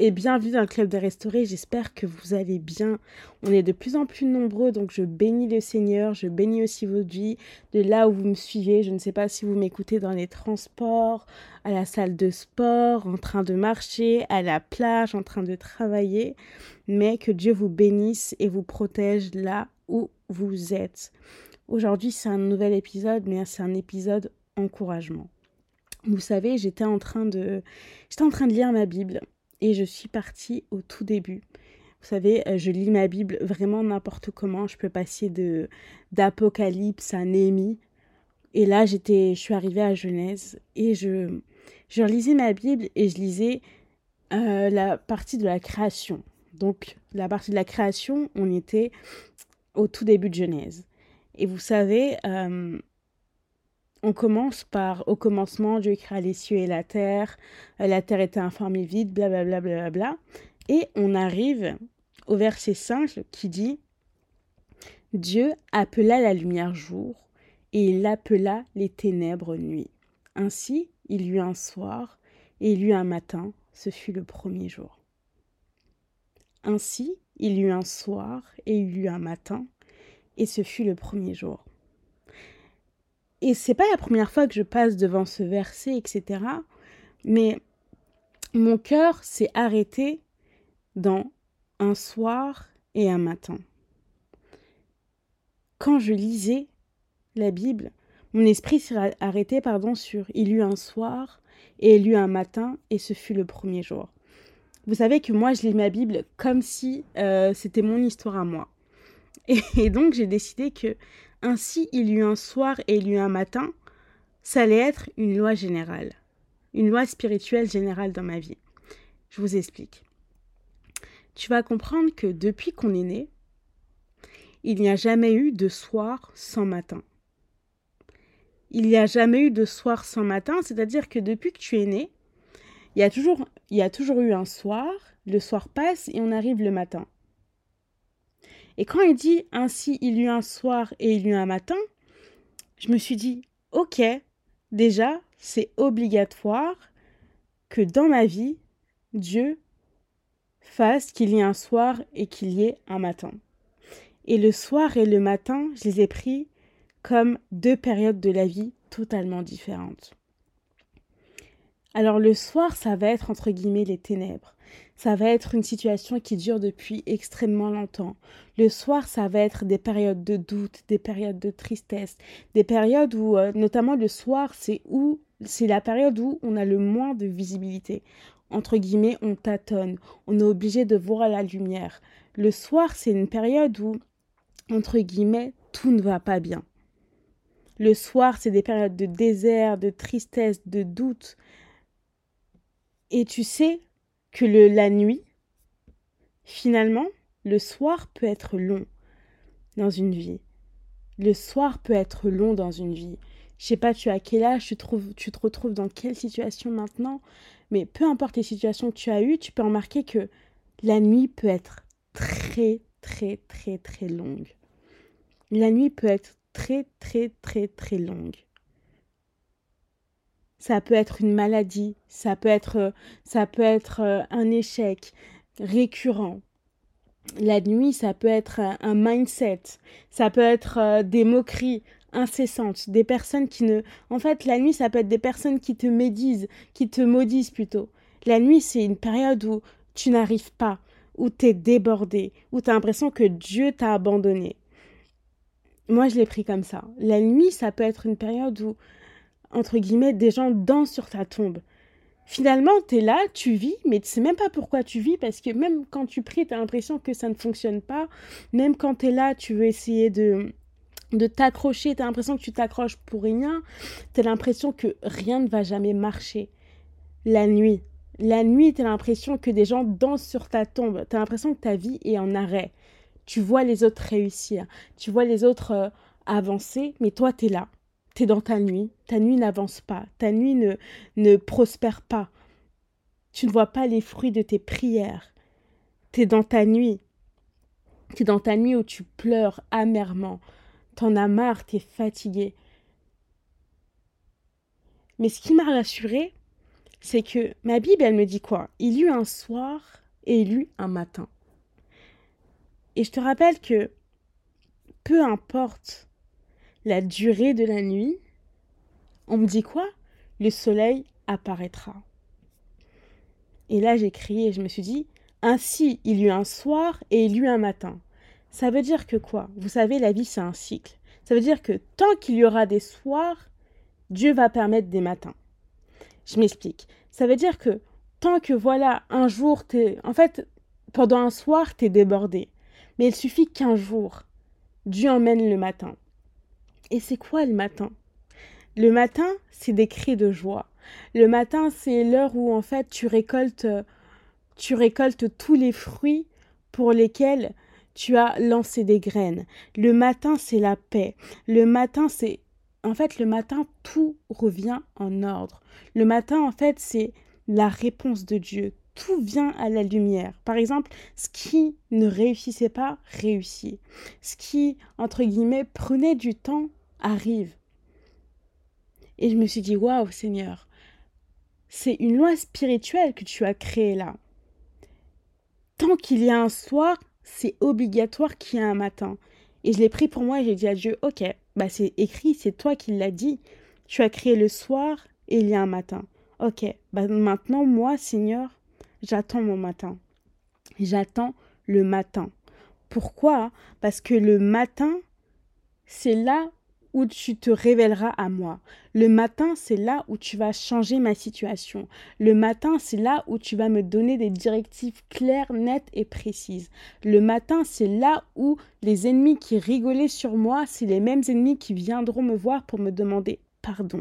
et bienvenue dans le Club des Restaurés. J'espère que vous allez bien. On est de plus en plus nombreux, donc je bénis le Seigneur, je bénis aussi votre vie de là où vous me suivez. Je ne sais pas si vous m'écoutez dans les transports, à la salle de sport, en train de marcher, à la plage, en train de travailler, mais que Dieu vous bénisse et vous protège là où vous êtes. Aujourd'hui, c'est un nouvel épisode, mais c'est un épisode encouragement. Vous savez, j'étais en train de j'étais en train de lire ma Bible et je suis partie au tout début. Vous savez, euh, je lis ma Bible vraiment n'importe comment. Je peux passer de d'Apocalypse à Néhémie. Et là, j'étais, je suis arrivée à Genèse et je, je lisais ma Bible et je lisais euh, la partie de la création. Donc, la partie de la création, on était au tout début de Genèse. Et vous savez, euh, on commence par au commencement, Dieu créa les cieux et la terre, euh, la terre était informe et vide, blablabla. Bla, bla, bla, et on arrive au verset 5 qui dit Dieu appela la lumière jour et il appela les ténèbres nuit. Ainsi, il y eut un soir et il y eut un matin, ce fut le premier jour. Ainsi, il y eut un soir et il y eut un matin, et ce fut le premier jour. Et c'est pas la première fois que je passe devant ce verset, etc. Mais mon cœur s'est arrêté dans un soir et un matin. Quand je lisais la Bible, mon esprit s'est arrêté pardon, sur il eut un soir et il eut un matin et ce fut le premier jour. Vous savez que moi je lis ma Bible comme si euh, c'était mon histoire à moi. et donc j'ai décidé que ainsi il y eut un soir et il y eut un matin, ça allait être une loi générale, une loi spirituelle générale dans ma vie. Je vous explique. Tu vas comprendre que depuis qu'on est né, il n'y a jamais eu de soir sans matin. Il n'y a jamais eu de soir sans matin, c'est-à-dire que depuis que tu es né, il y, il y a toujours eu un soir, le soir passe et on arrive le matin. Et quand il dit ainsi il y eut un soir et il y eut un matin, je me suis dit ok, déjà c'est obligatoire que dans ma vie, Dieu fasse qu'il y ait un soir et qu'il y ait un matin. Et le soir et le matin, je les ai pris comme deux périodes de la vie totalement différentes. Alors le soir, ça va être entre guillemets les ténèbres ça va être une situation qui dure depuis extrêmement longtemps. Le soir, ça va être des périodes de doute, des périodes de tristesse, des périodes où, euh, notamment le soir, c'est où c'est la période où on a le moins de visibilité. Entre guillemets, on tâtonne, on est obligé de voir la lumière. Le soir, c'est une période où, entre guillemets, tout ne va pas bien. Le soir, c'est des périodes de désert, de tristesse, de doute. Et tu sais, que le, la nuit, finalement, le soir peut être long dans une vie. Le soir peut être long dans une vie. Je sais pas, tu as quel âge, tu, trouves, tu te retrouves dans quelle situation maintenant, mais peu importe les situations que tu as eues, tu peux remarquer que la nuit peut être très, très, très, très longue. La nuit peut être très, très, très, très longue ça peut être une maladie, ça peut être, euh, ça peut être euh, un échec récurrent. La nuit, ça peut être un mindset, ça peut être euh, des moqueries incessantes, des personnes qui ne... En fait, la nuit, ça peut être des personnes qui te médisent, qui te maudissent plutôt. La nuit, c'est une période où tu n'arrives pas, où tu es débordé, où tu as l'impression que Dieu t'a abandonné. Moi, je l'ai pris comme ça. La nuit, ça peut être une période où entre guillemets, des gens dansent sur ta tombe. Finalement, tu es là, tu vis, mais tu sais même pas pourquoi tu vis, parce que même quand tu pries, tu as l'impression que ça ne fonctionne pas. Même quand tu es là, tu veux essayer de, de t'accrocher, tu as l'impression que tu t'accroches pour rien. Tu as l'impression que rien ne va jamais marcher. La nuit. La nuit, tu as l'impression que des gens dansent sur ta tombe. Tu as l'impression que ta vie est en arrêt. Tu vois les autres réussir. Tu vois les autres euh, avancer, mais toi, tu es là tu es dans ta nuit, ta nuit n'avance pas, ta nuit ne, ne prospère pas. Tu ne vois pas les fruits de tes prières. Tu es dans ta nuit. Tu es dans ta nuit où tu pleures amèrement. T'en as marre, tu es fatigué. Mais ce qui m'a rassuré, c'est que ma Bible, elle me dit quoi? Il y eut un soir et il y eut un matin. Et je te rappelle que peu importe la durée de la nuit, on me dit quoi? Le soleil apparaîtra. Et là, j'ai crié et je me suis dit, ainsi il y eut un soir et il y eut un matin. Ça veut dire que quoi? Vous savez, la vie, c'est un cycle. Ça veut dire que tant qu'il y aura des soirs, Dieu va permettre des matins. Je m'explique. Ça veut dire que tant que voilà, un jour, t'es. En fait, pendant un soir, t'es débordé. Mais il suffit qu'un jour, Dieu emmène le matin. Et c'est quoi le matin? Le matin, c'est des cris de joie. Le matin, c'est l'heure où en fait tu récoltes tu récoltes tous les fruits pour lesquels tu as lancé des graines. Le matin, c'est la paix. Le matin, c'est en fait le matin tout revient en ordre. Le matin en fait, c'est la réponse de Dieu. Tout vient à la lumière. Par exemple, ce qui ne réussissait pas réussit. Ce qui, entre guillemets, prenait du temps arrive. Et je me suis dit, waouh Seigneur, c'est une loi spirituelle que tu as créée là. Tant qu'il y a un soir, c'est obligatoire qu'il y ait un matin. Et je l'ai pris pour moi et j'ai dit à Dieu, ok, bah c'est écrit, c'est toi qui l'as dit. Tu as créé le soir et il y a un matin. Ok, bah maintenant, moi, Seigneur, j'attends mon matin. J'attends le matin. Pourquoi? Parce que le matin, c'est là où tu te révéleras à moi. Le matin, c'est là où tu vas changer ma situation. Le matin, c'est là où tu vas me donner des directives claires, nettes et précises. Le matin, c'est là où les ennemis qui rigolaient sur moi, c'est les mêmes ennemis qui viendront me voir pour me demander pardon.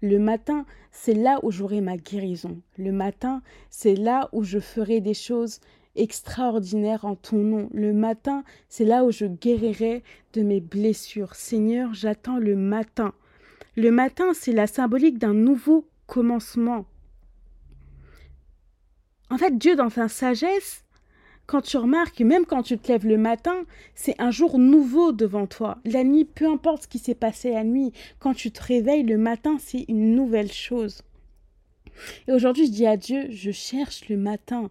Le matin, c'est là où j'aurai ma guérison. Le matin, c'est là où je ferai des choses extraordinaire en ton nom. Le matin, c'est là où je guérirai de mes blessures. Seigneur, j'attends le matin. Le matin, c'est la symbolique d'un nouveau commencement. En fait, Dieu, dans sa sagesse, quand tu remarques, même quand tu te lèves le matin, c'est un jour nouveau devant toi. La nuit, peu importe ce qui s'est passé la nuit, quand tu te réveilles le matin, c'est une nouvelle chose. Et aujourd'hui, je dis à Dieu, je cherche le matin.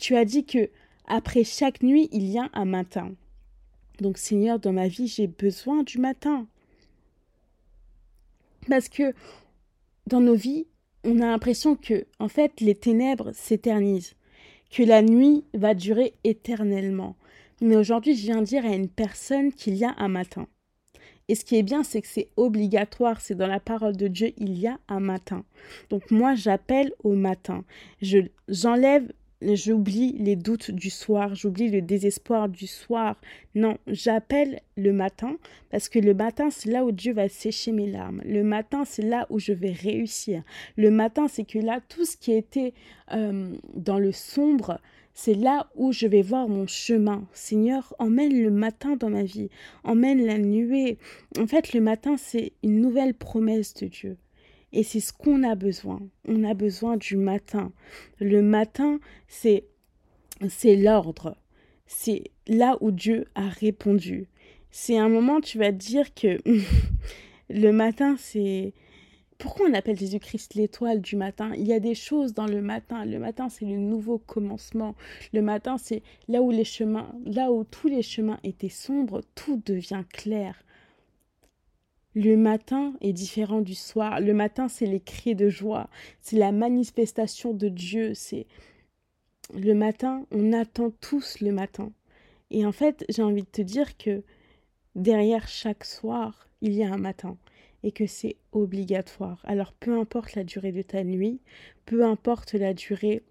Tu as dit que après chaque nuit, il y a un matin. Donc Seigneur, dans ma vie, j'ai besoin du matin. Parce que dans nos vies, on a l'impression que en fait, les ténèbres s'éternisent, que la nuit va durer éternellement. Mais aujourd'hui, je viens dire à une personne qu'il y a un matin. Et ce qui est bien, c'est que c'est obligatoire, c'est dans la parole de Dieu, il y a un matin. Donc moi, j'appelle au matin. Je j'enlève j'oublie les doutes du soir, j'oublie le désespoir du soir. Non, j'appelle le matin parce que le matin, c'est là où Dieu va sécher mes larmes. Le matin, c'est là où je vais réussir. Le matin, c'est que là, tout ce qui était euh, dans le sombre, c'est là où je vais voir mon chemin. Seigneur, emmène le matin dans ma vie, emmène la nuée. En fait, le matin, c'est une nouvelle promesse de Dieu. Et c'est ce qu'on a besoin. On a besoin du matin. Le matin, c'est c'est l'ordre. C'est là où Dieu a répondu. C'est un moment, tu vas te dire que le matin, c'est... Pourquoi on appelle Jésus-Christ l'étoile du matin? Il y a des choses dans le matin. Le matin, c'est le nouveau commencement. Le matin, c'est là où les chemins, là où tous les chemins étaient sombres, tout devient clair. Le matin est différent du soir. Le matin, c'est les cris de joie. C'est la manifestation de Dieu. C'est le matin, on attend tous le matin. Et en fait, j'ai envie de te dire que derrière chaque soir, il y a un matin et que c'est obligatoire. Alors peu importe la durée de ta nuit, peu importe la durée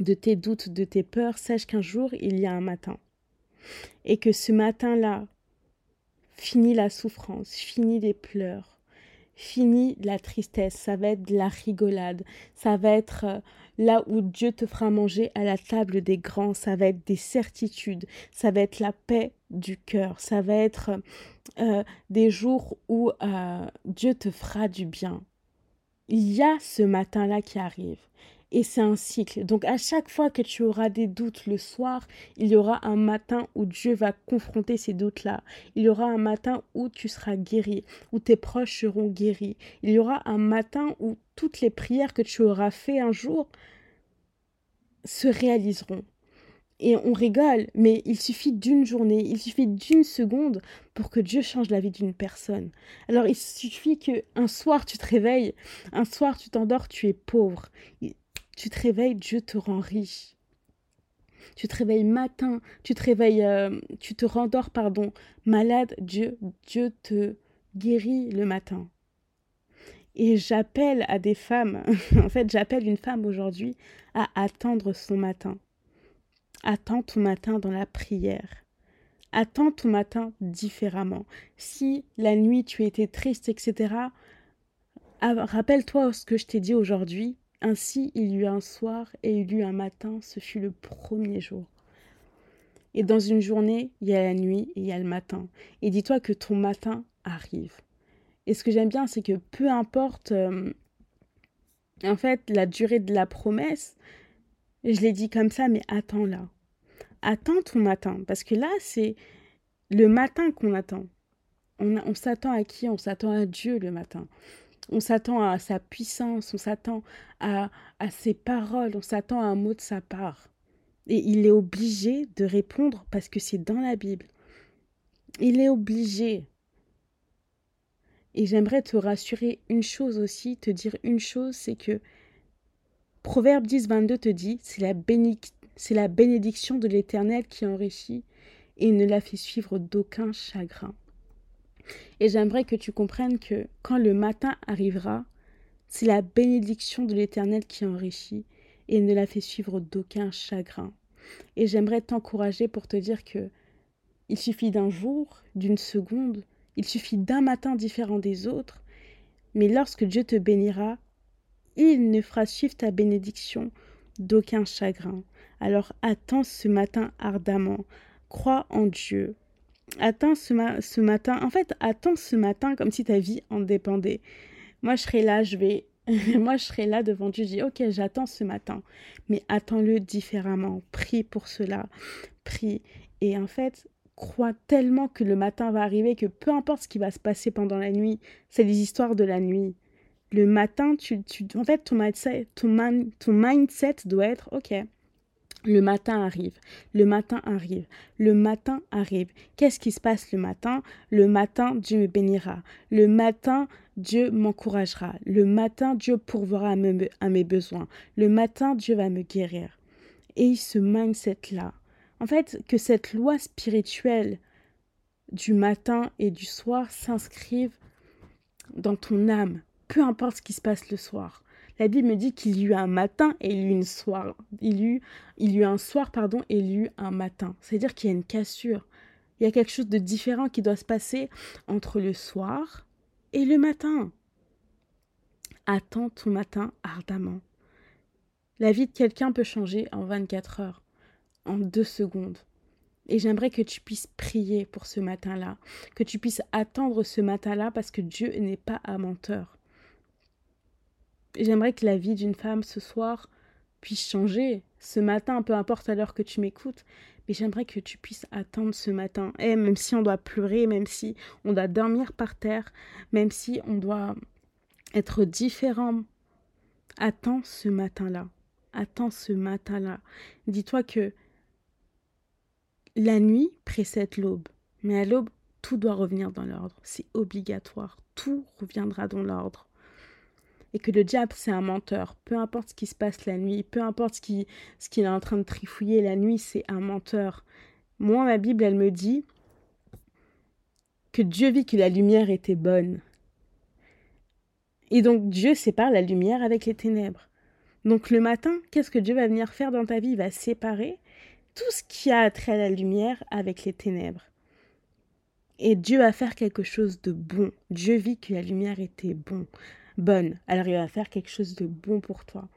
de tes doutes, de tes peurs, sache qu'un jour, il y a un matin. Et que ce matin-là, Fini la souffrance, fini les pleurs, fini la tristesse, ça va être de la rigolade, ça va être euh, là où Dieu te fera manger à la table des grands, ça va être des certitudes, ça va être la paix du cœur, ça va être euh, des jours où euh, Dieu te fera du bien. Il y a ce matin-là qui arrive. Et c'est un cycle. Donc à chaque fois que tu auras des doutes le soir, il y aura un matin où Dieu va confronter ces doutes-là. Il y aura un matin où tu seras guéri, où tes proches seront guéris. Il y aura un matin où toutes les prières que tu auras fait un jour se réaliseront. Et on rigole, mais il suffit d'une journée, il suffit d'une seconde pour que Dieu change la vie d'une personne. Alors il suffit que un soir tu te réveilles, un soir tu t'endors, tu es pauvre. Tu te réveilles, Dieu te rend riche. Tu te réveilles matin, tu te réveilles, euh, tu te rendors, pardon, malade, Dieu, Dieu te guérit le matin. Et j'appelle à des femmes, en fait, j'appelle une femme aujourd'hui à attendre son matin. Attends ton matin dans la prière. Attends ton matin différemment. Si la nuit tu étais triste, etc., rappelle-toi ce que je t'ai dit aujourd'hui ainsi il y eut un soir et il y eut un matin, ce fut le premier jour. Et dans une journée, il y a la nuit et il y a le matin. Et dis-toi que ton matin arrive. Et ce que j'aime bien, c'est que peu importe, euh, en fait, la durée de la promesse, je l'ai dit comme ça, mais attends là. Attends ton matin. Parce que là, c'est le matin qu'on attend. On, on s'attend à qui? On s'attend à Dieu le matin. On s'attend à sa puissance, on s'attend à, ses paroles, on s'attend à un mot de sa part. Et il est obligé de répondre parce que c'est dans la Bible. Il est obligé. Et j'aimerais te rassurer une chose aussi, te dire une chose, c'est que Proverbe 10, 22 te dit, c'est la bénédiction de l'Éternel qui enrichit et ne la fait suivre d'aucun chagrin. Et j'aimerais que tu comprennes que quand le matin arrivera, c'est la bénédiction de l'Éternel qui enrichit et ne la fait suivre d'aucun chagrin. Et j'aimerais t'encourager pour te dire que il suffit d'un jour, d'une seconde, il suffit d'un matin différent des autres, mais lorsque Dieu te bénira, il ne fera suivre ta bénédiction d'aucun chagrin. Alors attends ce matin ardemment, crois en Dieu, attends ce, matin, en fait, attends ce matin comme si ta vie en dépendait. Moi, je serai là, je vais, moi, je serai là devant Dieu, je dis, ok, j'attends ce matin, mais attends-le différemment, prie pour cela, prie. Et en fait, crois tellement que le matin va arriver que peu importe ce qui va se passer pendant la nuit, c'est les histoires de la nuit. Le matin, tu, tu en fait, ton mindset, ton, ton mindset doit être, ok, le matin arrive, le matin arrive, le matin arrive. Qu'est-ce qui se passe le matin? Le matin, Dieu me bénira. Le matin, Dieu m'encouragera. Le matin, Dieu pourvoira à, mes besoins. Le matin, Dieu va me guérir. Et ce mindset-là, en fait, que cette loi spirituelle du matin et du soir s'inscrive dans ton âme, peu importe ce qui se passe le soir. La Bible me dit qu'il y eut un matin et il y eut une soir. Il y eut, un soir, pardon, et il y eut un matin. C'est-à-dire qu'il y a une cassure. Il y a quelque chose de différent qui doit se passer entre le soir et le matin. Attends ton matin ardemment. La vie de quelqu'un peut changer en 24 heures, en deux secondes. Et j'aimerais que tu puisses prier pour ce matin-là, que tu puisses attendre ce matin-là parce que Dieu n'est pas un menteur. J'aimerais que la vie d'une femme ce soir puisse changer. Ce matin, peu importe à l'heure que tu m'écoutes, mais j'aimerais que tu puisses attendre ce matin. Et eh, même si on doit pleurer, même si on doit dormir par terre, même si on doit être différent, attends ce matin-là. Attends ce matin-là. Dis-toi que la nuit précède l'aube, mais à l'aube, tout doit revenir dans l'ordre. C'est obligatoire. Tout reviendra dans l'ordre et que le diable c'est un menteur. Peu importe ce qui se passe la nuit, peu importe ce qu'il est en train de trifouiller la nuit, c'est un menteur. Moi, ma Bible, elle me dit que Dieu vit que la lumière était bonne. Et donc Dieu sépare la lumière avec les ténèbres. Donc le matin, qu'est-ce que Dieu va venir faire dans ta vie? Il va séparer tout ce qui a trait à la lumière avec les ténèbres. Et Dieu va faire quelque chose de bon. Dieu vit que la lumière était bon bonne. Alors il va faire quelque chose de bon pour toi.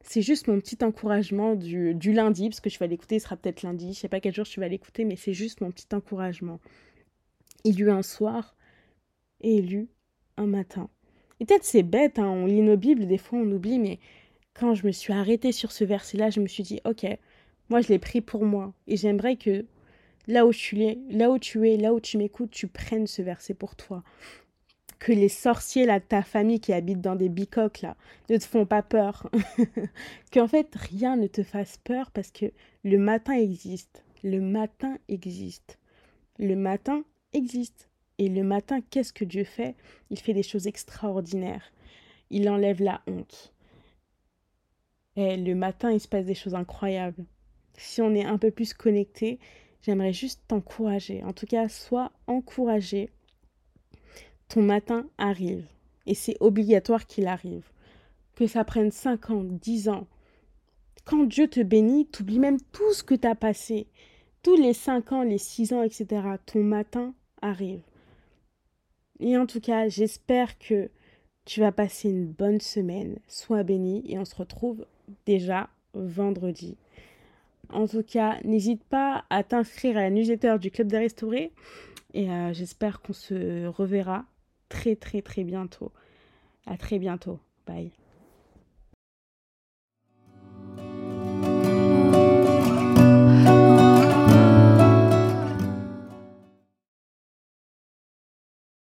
C'est juste mon petit encouragement du, du lundi, parce que je vais l'écouter, ce sera peut-être lundi, je sais pas quel jour tu vas l'écouter, mais c'est juste mon petit encouragement. Il y eut un soir et il y eut un matin. Et peut-être c'est bête, hein, on lit nos Bibles, des fois on oublie, mais quand je me suis arrêtée sur ce verset-là, je me suis dit, ok, moi je l'ai pris pour moi. Et j'aimerais que là où tu es, là où tu es, là où tu m'écoutes, tu prennes ce verset pour toi. Que les sorciers de ta famille qui habitent dans des bicoques là, ne te font pas peur. Qu'en fait, rien ne te fasse peur parce que le matin existe. Le matin existe. Le matin existe. Et le matin, qu'est-ce que Dieu fait? Il fait des choses extraordinaires. Il enlève la honte. Et le matin, il se passe des choses incroyables. Si on est un peu plus connecté, j'aimerais juste t'encourager. En tout cas, sois encouragé. Matin arrive. Et c'est obligatoire qu'il arrive. Que ça prenne 5 ans, 10 ans. Quand Dieu te bénit, t'oublies même tout ce que tu as passé. Tous les 5 ans, les 6 ans, etc. Ton matin arrive. Et en tout cas, j'espère que tu vas passer une bonne semaine. Sois béni et on se retrouve déjà vendredi. En tout cas, n'hésite pas à t'inscrire à la newsletter du Club des Restaurés. Et euh, j'espère qu'on se reverra très très très bientôt. À très bientôt. Bye.